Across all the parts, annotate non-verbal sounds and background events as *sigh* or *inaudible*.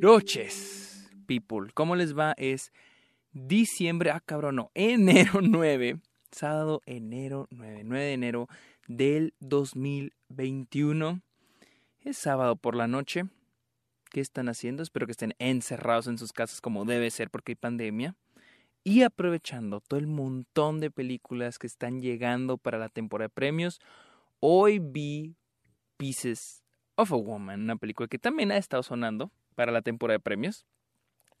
noches, people. ¿Cómo les va? Es diciembre, ah cabrón, no, enero *laughs* 9, sábado enero 9, 9 de enero del 2021. Es sábado por la noche. ¿Qué están haciendo? Espero que estén encerrados en sus casas como debe ser porque hay pandemia. Y aprovechando todo el montón de películas que están llegando para la temporada de premios, hoy vi Pieces of a Woman, una película que también ha estado sonando para la temporada de premios.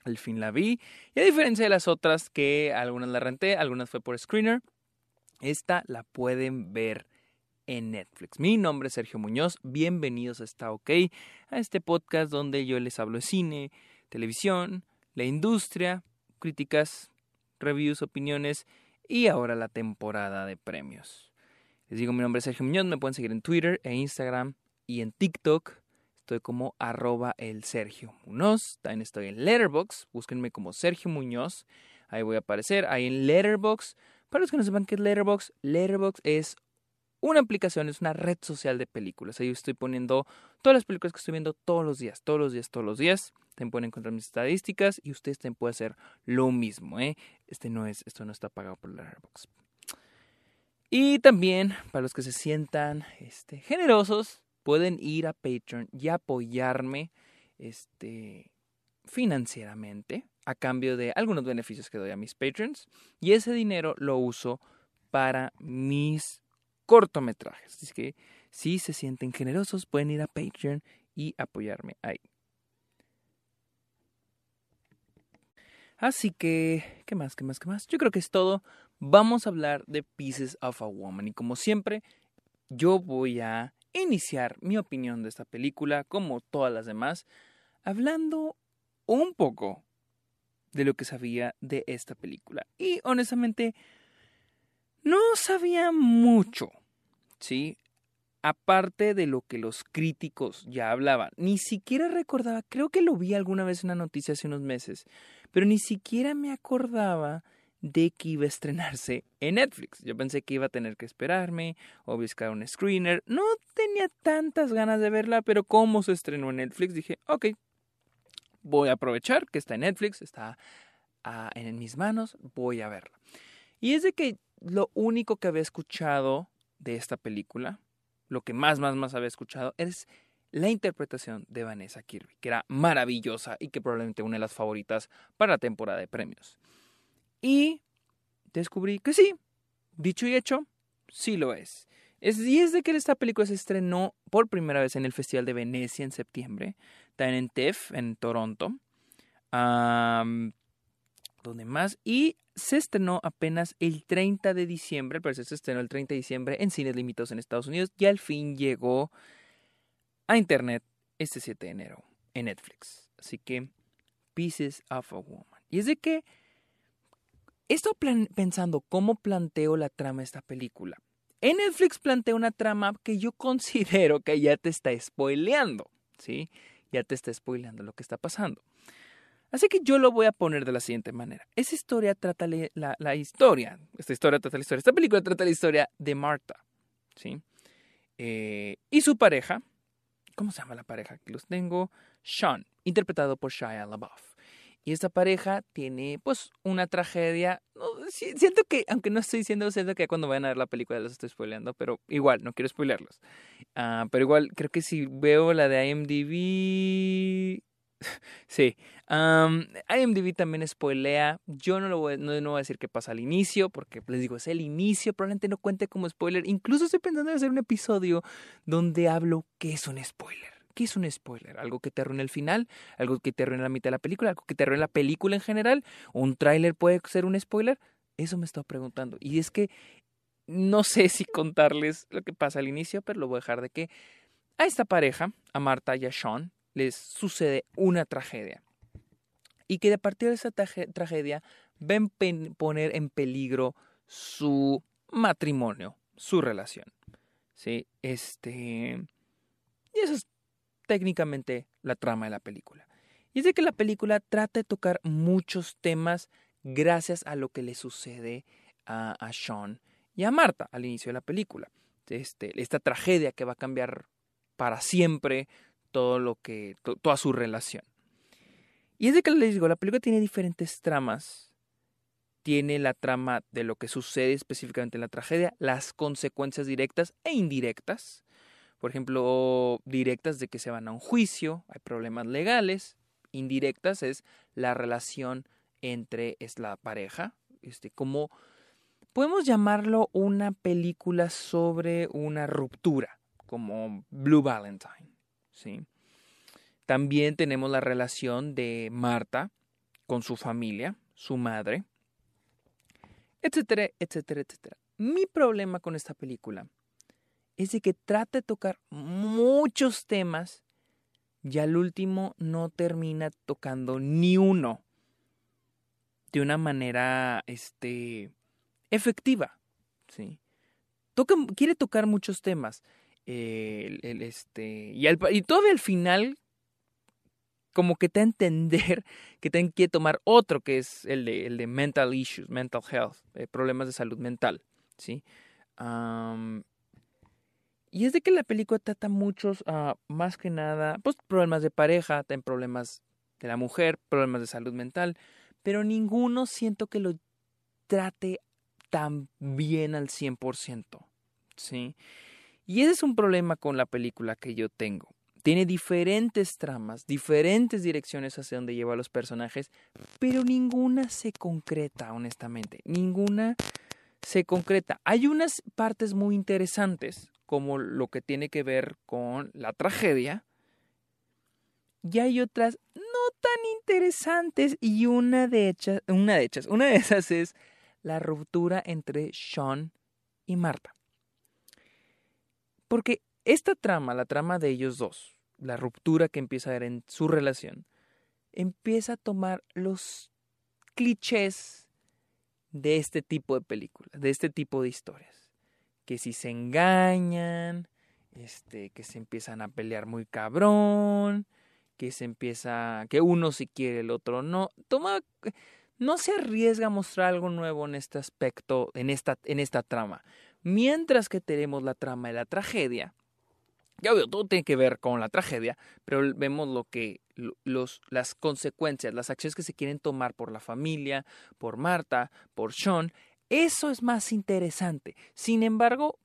Al fin la vi. Y a diferencia de las otras que algunas la renté, algunas fue por screener, esta la pueden ver en Netflix. Mi nombre es Sergio Muñoz. Bienvenidos a Está OK, a este podcast donde yo les hablo de cine, televisión, la industria, críticas, reviews, opiniones y ahora la temporada de premios. Les digo, mi nombre es Sergio Muñoz. Me pueden seguir en Twitter e Instagram y en TikTok. Estoy como arroba el Sergio Muñoz. También estoy en Letterbox. Búsquenme como Sergio Muñoz. Ahí voy a aparecer. Ahí en Letterbox. Para los que no sepan qué es Letterbox, Letterbox es una aplicación, es una red social de películas. Ahí estoy poniendo todas las películas que estoy viendo todos los días, todos los días, todos los días. También pueden encontrar mis estadísticas y ustedes también pueden hacer lo mismo. ¿eh? Este no es, esto no está pagado por Letterbox. Y también, para los que se sientan este, generosos, pueden ir a Patreon y apoyarme este, financieramente a cambio de algunos beneficios que doy a mis patrons. Y ese dinero lo uso para mis cortometrajes. Así que si se sienten generosos, pueden ir a Patreon y apoyarme ahí. Así que, ¿qué más? ¿Qué más? ¿Qué más? Yo creo que es todo. Vamos a hablar de Pieces of a Woman. Y como siempre, yo voy a iniciar mi opinión de esta película, como todas las demás, hablando un poco de lo que sabía de esta película. Y honestamente, no sabía mucho, ¿sí? Aparte de lo que los críticos ya hablaban, ni siquiera recordaba, creo que lo vi alguna vez en una noticia hace unos meses, pero ni siquiera me acordaba de que iba a estrenarse en Netflix. Yo pensé que iba a tener que esperarme o buscar un screener. No tenía tantas ganas de verla, pero como se estrenó en Netflix, dije, ok, voy a aprovechar que está en Netflix, está ah, en mis manos, voy a verla. Y es de que lo único que había escuchado de esta película, lo que más, más, más había escuchado, es la interpretación de Vanessa Kirby, que era maravillosa y que probablemente una de las favoritas para la temporada de premios. Y descubrí que sí, dicho y hecho, sí lo es. es y es de que esta película se estrenó por primera vez en el Festival de Venecia en septiembre, también en TEF, en Toronto, donde más, y se estrenó apenas el 30 de diciembre, parecer se estrenó el 30 de diciembre en cines limitados en Estados Unidos, y al fin llegó a Internet este 7 de enero en Netflix. Así que, Pieces of a Woman. Y es de que estado pensando cómo planteo la trama de esta película. En Netflix plantea una trama que yo *laughs* considero que ya te está spoileando, ¿sí? Ya te está spoileando lo que está pasando. Así que yo lo voy a poner de la siguiente manera. Esa historia trata la, historia, esta historia trata la historia, esta película trata la historia de Marta, ¿sí? Eh, y su pareja, ¿cómo se llama la pareja? Que los tengo, Sean, interpretado por Shia LaBeouf. Y esta pareja tiene pues una tragedia. siento que, aunque no estoy diciendo, siento que cuando vayan a ver la película los estoy spoileando, pero igual, no quiero spoilearlos. Ah, pero igual, creo que si veo la de IMDb... *laughs* sí, IMDb también spoilea. Yo no, lo voy, no, no voy a decir qué pasa al inicio, porque les digo, es el inicio, probablemente no cuente como spoiler. Incluso estoy pensando en hacer un episodio donde hablo qué es un spoiler. ¿Qué es un spoiler? ¿Algo que te arruina el final? ¿Algo que te arruina la mitad de la película? ¿Algo que te arruina la película en general? ¿Un tráiler puede ser un spoiler? Eso me estaba preguntando. Y es que no sé si contarles lo que pasa al inicio, pero lo voy a dejar de que a esta pareja, a Marta y a Sean, les sucede una tragedia. Y que a partir de esa tragedia ven poner en peligro su matrimonio, su relación. ¿Sí? Este. Y eso es técnicamente la trama de la película. Y es de que la película trata de tocar muchos temas gracias a lo que le sucede a, Sean y a Marta al inicio de la película. Este, esta tragedia que va a cambiar para siempre todo lo que, toda su relación. Y es de que les digo, la película tiene diferentes tramas. Tiene la trama de lo que sucede específicamente en la tragedia, las consecuencias directas e indirectas. Por ejemplo, directas de que se van a un juicio, hay problemas legales. Indirectas es la relación entre es la pareja, este, como podemos llamarlo una película sobre una ruptura, como Blue Valentine, ¿sí? También tenemos la relación de Marta con su familia, su madre, etcétera, etcétera, etcétera. Mi problema con esta película es de que trata de tocar muchos temas y al último no termina tocando ni uno de una manera este, efectiva. ¿sí? Toca, quiere tocar muchos temas. el, este, y, al, y todavía al final como que te entender *laughs* que tienen que tomar otro que es el de, el de mental issues, mental health, eh, problemas de salud mental, ¿sí? Y es de que la película trata muchos, uh, más que nada, pues problemas de pareja, problemas de la mujer, problemas de salud mental, pero ninguno siento que lo trate tan bien al 100%, ¿sí? Y ese es un problema con la película que yo tengo. Tiene diferentes tramas, diferentes direcciones hacia donde lleva a los personajes, pero ninguna se concreta, honestamente. Ninguna se concreta. Hay unas partes muy interesantes, como lo que tiene que ver con la tragedia, y hay otras no tan interesantes, y una de, hechas, una de hechas, una de esas es la ruptura entre Sean y Marta. Porque esta trama, la trama de ellos dos, la ruptura que empieza a haber en su relación, empieza a tomar los clichés de este tipo de películas, de este tipo de historias. Que si se engañan, este, que se empiezan a pelear muy cabrón, que se empieza, que uno si quiere, el otro no. Toma, no se arriesga a mostrar algo nuevo en este aspecto, en esta, en esta trama. Mientras que tenemos la trama de la tragedia, ya obvio, todo tiene que ver con la tragedia, pero vemos lo que los, las consecuencias, las acciones que se quieren tomar por la familia, por Marta, por Sean, eso es más interesante. Sin embargo,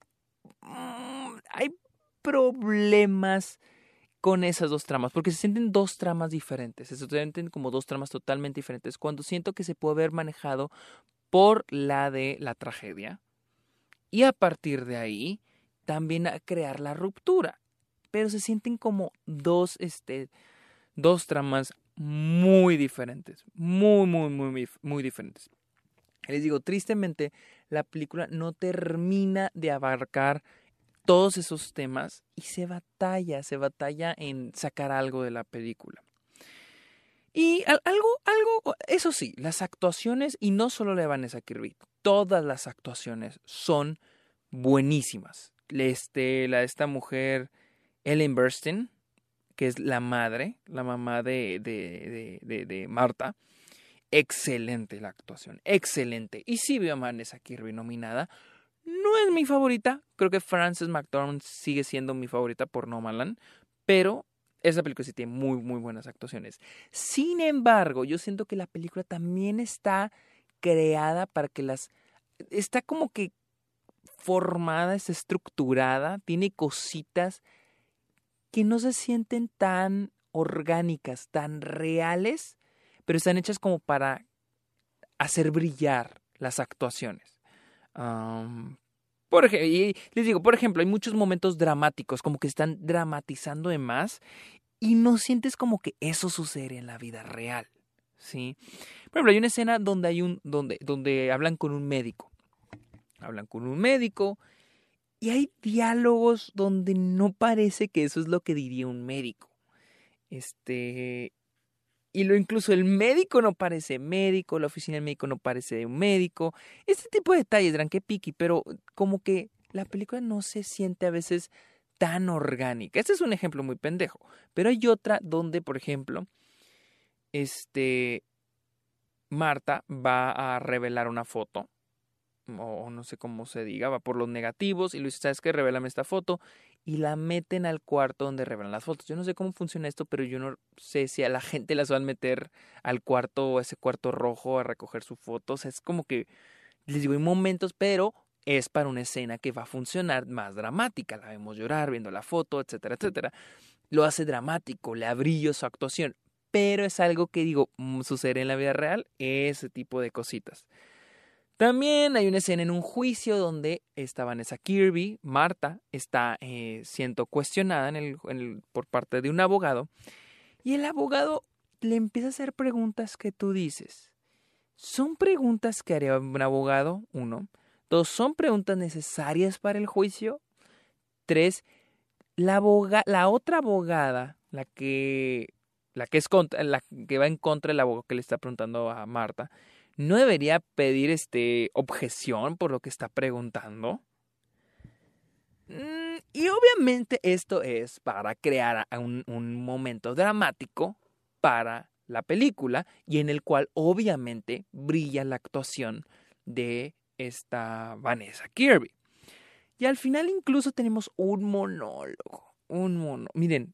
mm, hay problemas con esas dos tramas, porque se sienten dos tramas diferentes, se sienten como dos tramas totalmente diferentes, cuando siento que se puede haber manejado por la de la tragedia y a partir de ahí también a crear la ruptura pero se sienten como dos, este, dos tramas muy diferentes, muy, muy, muy, muy diferentes. Les digo, tristemente, la película no termina de abarcar todos esos temas y se batalla, se batalla en sacar algo de la película. Y algo, algo, eso sí, las actuaciones, y no solo de Vanessa Kirby, todas las actuaciones son buenísimas. Este, la de esta mujer, Ellen Burstyn, que es la madre, la mamá de, de, de, Marta. Excelente la actuación, excelente. Y sí veo a Vanessa Kirby nominada. No es mi favorita, creo que Frances McDormand sigue siendo mi favorita por Nomaland, pero esa película sí tiene muy, muy buenas actuaciones. Sin embargo, yo siento que la película también está creada para que las... Está como que formada, está estructurada, tiene cositas que no se sienten tan orgánicas, tan reales, pero están hechas como para hacer brillar las actuaciones. por ejemplo, y les digo, por ejemplo, hay muchos momentos dramáticos, como que están dramatizando de más y no sientes como que eso sucede en la vida real. ¿sí? Por ejemplo, hay una escena donde hay un donde donde hablan con un médico. Hablan con un médico y hay diálogos donde no parece que eso es lo que diría un médico. Este. Y lo incluso el médico no parece médico, la oficina del médico no parece de un médico. Este tipo de detalles, gran que piqui, pero como que la película no se siente a veces tan orgánica. Este es un ejemplo muy pendejo. Pero hay otra donde, por ejemplo, este. Marta va a revelar una foto o no sé cómo se diga, va por los negativos y le dice, ¿sabes qué? Revélame esta foto y la meten al cuarto donde revelan las fotos. Yo no sé cómo funciona esto, pero yo no sé si a la *laughs* gente las van a meter al cuarto, ese cuarto rojo, a recoger su foto. O sea, es como que, les digo, hay momentos, pero es para una escena que va a funcionar más dramática. La vemos llorar, viendo la foto, etcétera, etcétera. Lo hace dramático, le abrillo su actuación. Pero es algo que digo, mm, sucede en la vida real, ese tipo de cositas. También hay una escena en un juicio donde está Vanessa Kirby, Marta, está eh, siendo cuestionada por parte de un abogado y el abogado le empieza a hacer preguntas que tú dices. ¿Son preguntas que haría un abogado? Uno. Dos, ¿son preguntas necesarias para el juicio? Tres, la, la otra abogada, la que, la que, es la que va en contra del abogado que le está preguntando a Marta, ¿no debería pedir este objeción por lo que está preguntando? Mm, y obviamente esto es para crear un, momento dramático para la película y en el cual obviamente brilla la actuación de esta Vanessa Kirby. Y al final incluso tenemos un monólogo, un. Miren,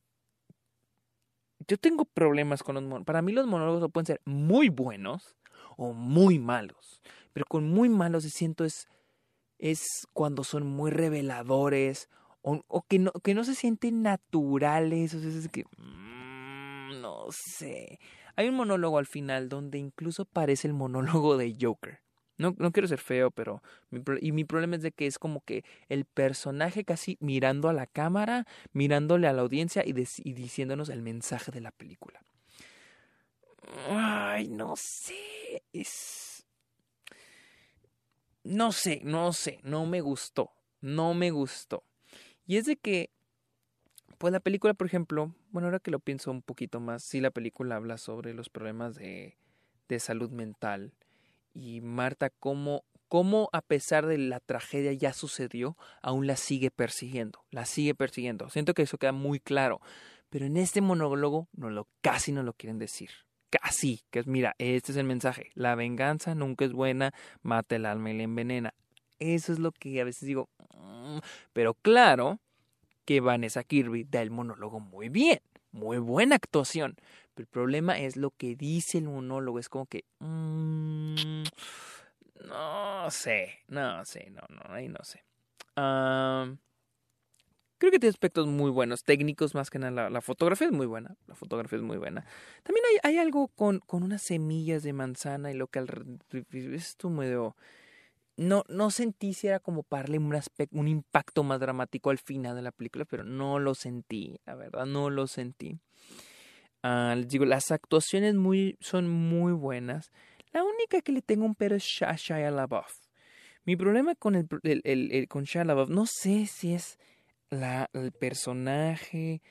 yo tengo problemas con los monólogos. Para mí los monólogos pueden ser muy buenos o muy malos. Pero con muy malos siento es, es cuando son muy reveladores o, que, no, que no se sienten naturales. O sea, es que... Mm, no sé. Hay un monólogo al final donde incluso parece el monólogo de Joker. No, no quiero ser feo, pero y mi problema es de que es como que el personaje casi mirando a la cámara, mirándole a la audiencia y, y diciéndonos el mensaje de la película. Ay, no sé. Es. No sé, no sé. No me gustó. No me gustó. Y es de que. Pues la película, por ejemplo. Bueno, ahora que lo pienso un poquito más. Sí, la película habla sobre los problemas de, de salud mental. Y Marta, cómo, cómo a pesar de la tragedia ya sucedió, aún la sigue persiguiendo. La sigue persiguiendo. Siento que eso queda muy claro. Pero en este monólogo no lo, casi no lo quieren decir casi, que es, mira, este es el mensaje, la venganza nunca es buena, mata el alma y la envenena. Eso es lo que a veces digo, mm", pero claro que Vanessa Kirby da el monólogo muy bien, muy buena actuación, pero el problema es lo que dice el monólogo, es como que... Mm, no sé, no sé, no, no, ahí no sé. Creo que tiene aspectos muy buenos, técnicos más que nada. La, fotografía es muy buena. La fotografía es muy buena. También hay, algo con, con, unas semillas de manzana y lo que al, esto medio. No, no sentí si era como para darle un, aspecto, un impacto más dramático al final de la película, pero no lo sentí, la verdad, no lo sentí. Ah, les digo, las actuaciones muy, son muy buenas. La única que le tengo un pero es Shia LaBeouf. Mi problema con el, el, el, con Shia LaBeouf, no sé si es la, el personaje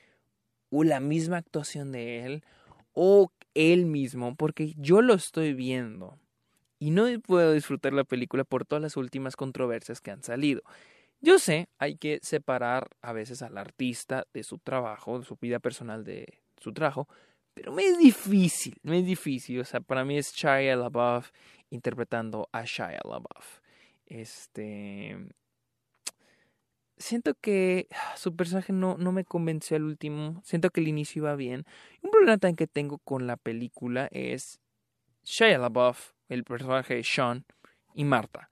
o la misma actuación de él o él mismo, porque yo lo estoy viendo y no puedo disfrutar la película por todas las últimas controversias que han salido. Yo sé, hay que separar a veces al artista de su trabajo, de su vida personal de su trabajo, pero me es difícil, me es difícil. O sea, para mí es Shia LaBeouf interpretando a Shia LaBeouf. Este, siento que ah, su personaje no, no me convenció al último. Siento que el inicio iba bien. Un problema también que tengo con la película es Shia LaBeouf, el personaje de Sean y Marta.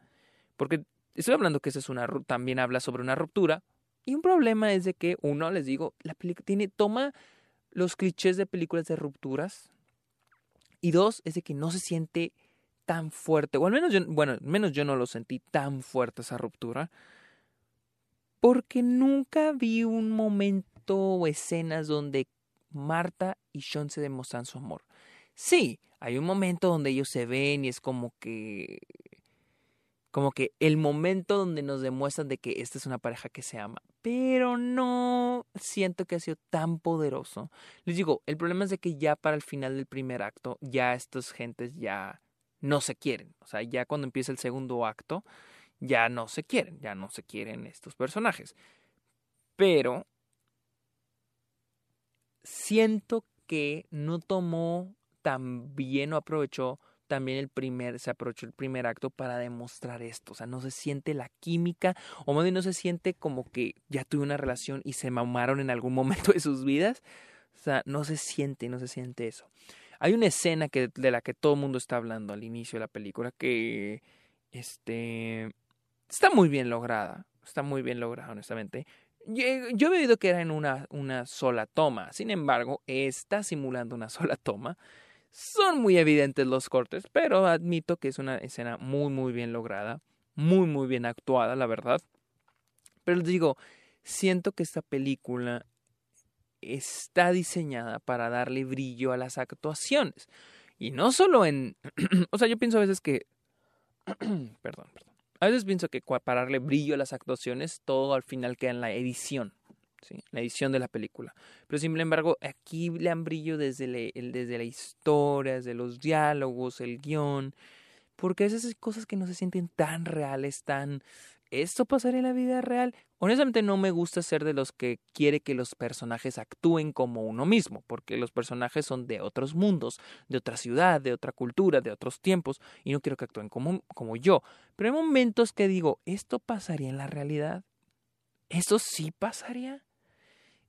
Porque estoy hablando que esa es una también habla sobre una ruptura. Y un problema es de que, uno, les digo, la película tiene, toma los clichés de películas de rupturas. Y dos, es de que no se siente tan fuerte. O al menos bueno, menos yo no lo sentí tan fuerte esa ruptura porque nunca vi un momento o escenas donde Marta y Sean se demuestran su amor. Sí, hay un momento donde ellos se ven y es como que como que el momento donde nos demuestran de que esta es una pareja que se ama, pero no siento que ha sido tan poderoso. Les digo, el problema es de que ya para el final del primer acto ya estas gentes ya no se quieren, o sea, ya cuando empieza el segundo acto ya no se quieren, ya no se quieren estos personajes. Pero siento que no tomó tan bien o aprovechó también el primer, se aprovechó el primer acto para demostrar esto. O sea, no se siente la química, o más bien no se siente como que ya tuve una relación y se mamaron en algún *laughs* momento de sus vidas. O sea, no se siente, no se siente eso. Hay una escena que, de la que todo el mundo está hablando al inicio de la película que este, está muy bien lograda. Está muy bien lograda, honestamente. Yo, he oído que era en una, una sola toma. Sin embargo, está simulando una *laughs* sola toma. Son muy evidentes los cortes, pero admito que es una escena muy, muy bien lograda. Muy, muy bien actuada, la verdad. Pero les digo, siento que esta película está diseñada para darle brillo a las actuaciones. Y no solo en... *clears throat* o sea, yo pienso a veces que... *clears throat* perdón, perdón. A veces pienso que para darle brillo a las actuaciones, todo al final queda en la edición. ¿sí? La edición de la película. Pero sin embargo, aquí le dan brillo desde, desde la historia, desde los diálogos, el guion. Porque a veces hay cosas que no se sienten tan reales, tan ¿esto pasaría en la vida real? Honestamente no me gusta ser de los que quiere que los personajes actúen como uno mismo, porque los personajes son de otros mundos, de otra ciudad, de otra cultura, de otros tiempos, y no quiero que actúen como, como yo. Pero hay momentos que digo, ¿esto pasaría en la realidad? ¿Eso sí pasaría?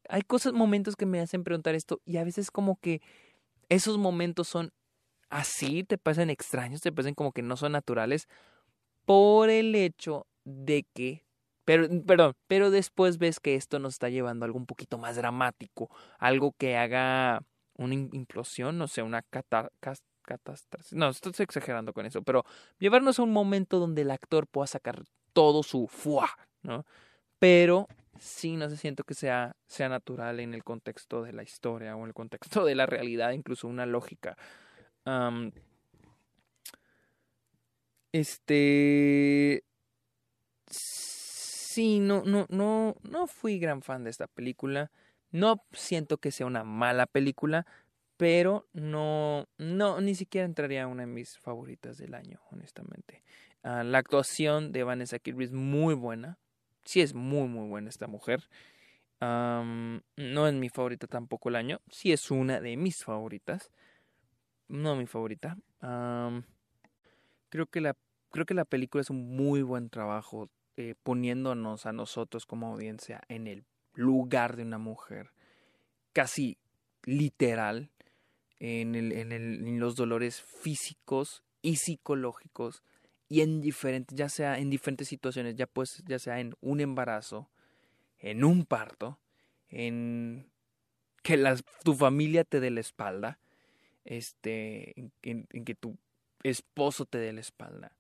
Hay cosas, momentos que me hacen preguntar esto, y a veces como que esos momentos son así, te parecen extraños, te parecen como que no son naturales, por el hecho de que pero, perdón, pero después ves que esto nos está llevando a algo un poquito más dramático, algo que haga una implosión, no sé, una catástrofe. No, estoy exagerando con eso, pero llevarnos a un momento donde el actor pueda sacar todo su fuá, ¿no? Pero sí, no se siento que sea, sea natural en el contexto de la historia o en el contexto de la realidad, incluso una lógica. este sí, no, no, no, no fui gran fan de esta película. No siento que sea una mala película, pero no, no, ni siquiera entraría a una de mis favoritas del año, honestamente. Ah, la actuación de Vanessa Kirby es muy buena. Sí es muy, muy buena esta mujer. no es mi favorita tampoco el año. Sí es una de mis favoritas. No mi favorita. creo que la creo que la película es un muy buen trabajo eh, poniéndonos a nosotros como audiencia en el lugar de una mujer, casi literal, en, el, en, el, en los dolores físicos y psicológicos y en diferentes, ya sea en diferentes situaciones, ya pues, ya sea en un embarazo, en un parto, en que tu familia te dé la espalda, este, en que tu esposo te dé la espalda,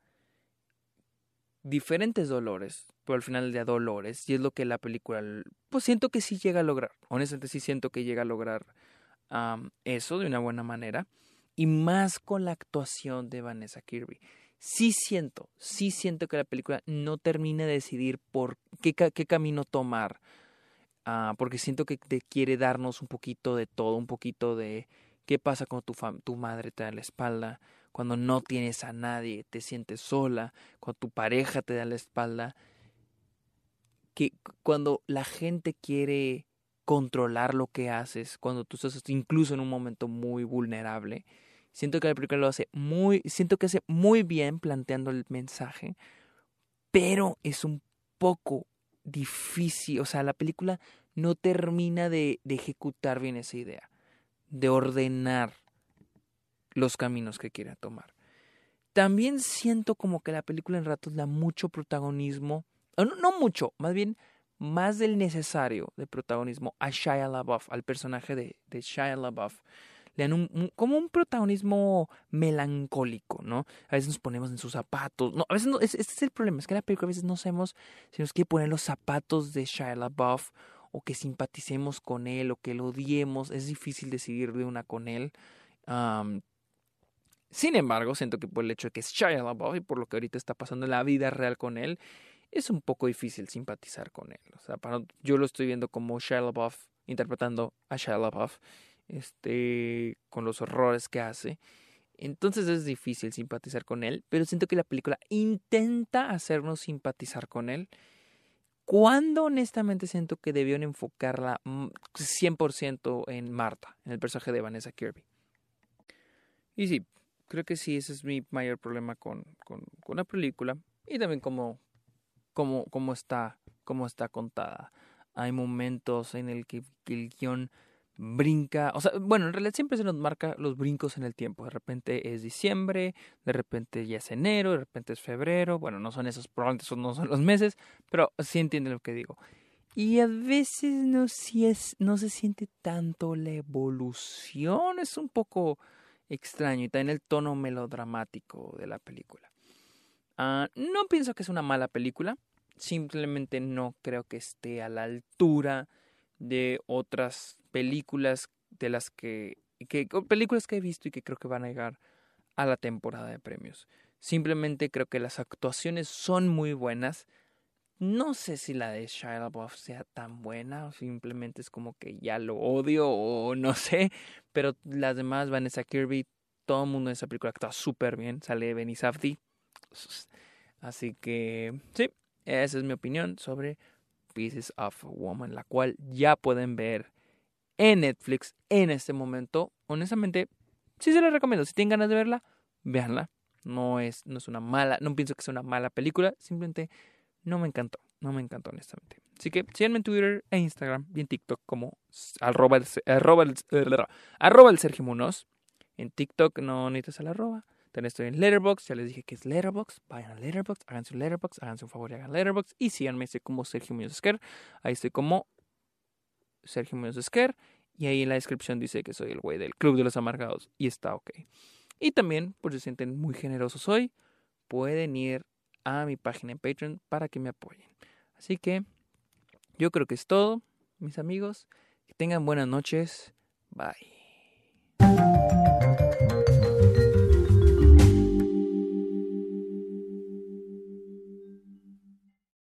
diferentes dolores, pero al final de dolores, y es lo que la película, pues siento que sí llega a lograr, honestamente sí siento que llega a lograr eso de una buena manera, y más con la actuación de Vanessa Kirby. Sí siento, sí siento que la película no termina de decidir por qué, camino tomar, ah, porque siento que te quiere darnos un poquito de todo, un poquito de qué pasa cuando tu, tu madre te da la espalda, cuando no tienes a nadie, te sientes sola, cuando tu pareja te da la espalda, que cuando la gente quiere controlar lo que haces, cuando tú estás incluso en un momento muy vulnerable, siento que la película lo hace muy, siento que hace muy bien planteando el mensaje, pero es un poco difícil, o sea, la película no termina de, de ejecutar bien esa idea, de ordenar los caminos que quiere tomar. También siento como que la película en ratos da mucho protagonismo, no, mucho, más bien más del necesario de protagonismo a Shia LaBeouf, al personaje de, de Shia LaBeouf. Le dan un, como un protagonismo melancólico, ¿no? A veces nos ponemos en sus zapatos. No, a veces no, este es el problema, es que la película a veces no sabemos si nos quiere poner los zapatos de Shia LaBeouf o que simpaticemos con él o que lo odiemos. Es difícil decidir de una con él. Sin embargo, siento que por el hecho de que es Shia LaBeouf y por lo que ahorita está pasando en la vida real con él, es un poco difícil simpatizar con él. O sea, yo lo estoy viendo como Shia LaBeouf interpretando a Shia LaBeouf, este, con los horrores que hace. Entonces es difícil simpatizar con él, pero siento que la película intenta hacernos simpatizar con él. Cuando honestamente siento que debieron enfocarla 100% en Marta, en el personaje de Vanessa Kirby. Y sí, creo que sí, ese es mi mayor problema con, con, con la película. Y también cómo, cómo, cómo, está, cómo está contada. Hay momentos en el que, el guion brinca, o sea, bueno, en realidad siempre se nos marca los brincos en el tiempo. De repente es diciembre, de repente ya es enero, de repente es febrero. Bueno, no son esos, probablemente esos no son los meses, pero sí entienden lo que digo. Y a veces no, si es, no se siente tanto la evolución, es un poco extraño y también el tono melodramático de la película. Ah, no pienso que es una mala película, simplemente no creo que esté a la altura de otras películas de las que, que películas que he visto y que creo que van a llegar a la temporada de premios. Simplemente creo que las actuaciones son muy buenas. No sé si la de Shia LaBeouf sea tan buena o simplemente es como que ya lo odio o no sé, pero las demás Vanessa Kirby, todo el mundo en esa película actúa súper bien, sale Benny Safdie. Así que sí, esa es mi opinión sobre Pieces of Woman, la cual ya pueden ver en Netflix en este momento. Honestamente, sí se la recomiendo. Si tienen ganas de verla, véanla. No es, no es una mala, no pienso que sea una mala película, simplemente no me encantó, no me encantó honestamente. Así que síganme en Twitter e Instagram y en TikTok como arroba el, arroba el, Sergio Munoz. En TikTok no necesitas el arroba. También estoy en Letterboxd, ya les dije que es Letterboxd. Vayan a Letterboxd, hagan su Letterboxd, hagan su favor y hagan Letterboxd. Y síganme, estoy como Sergio Munoz Esquer. Ahí estoy como Sergio Munoz Esquer. Y ahí en la descripción dice que soy el güey del Club de los Amargados. Y está ok. Y también, por si se sienten muy generosos hoy, pueden ir a mi página en Patreon para que me apoyen. Así que yo creo que es todo, mis amigos. Que tengan buenas noches. Bye.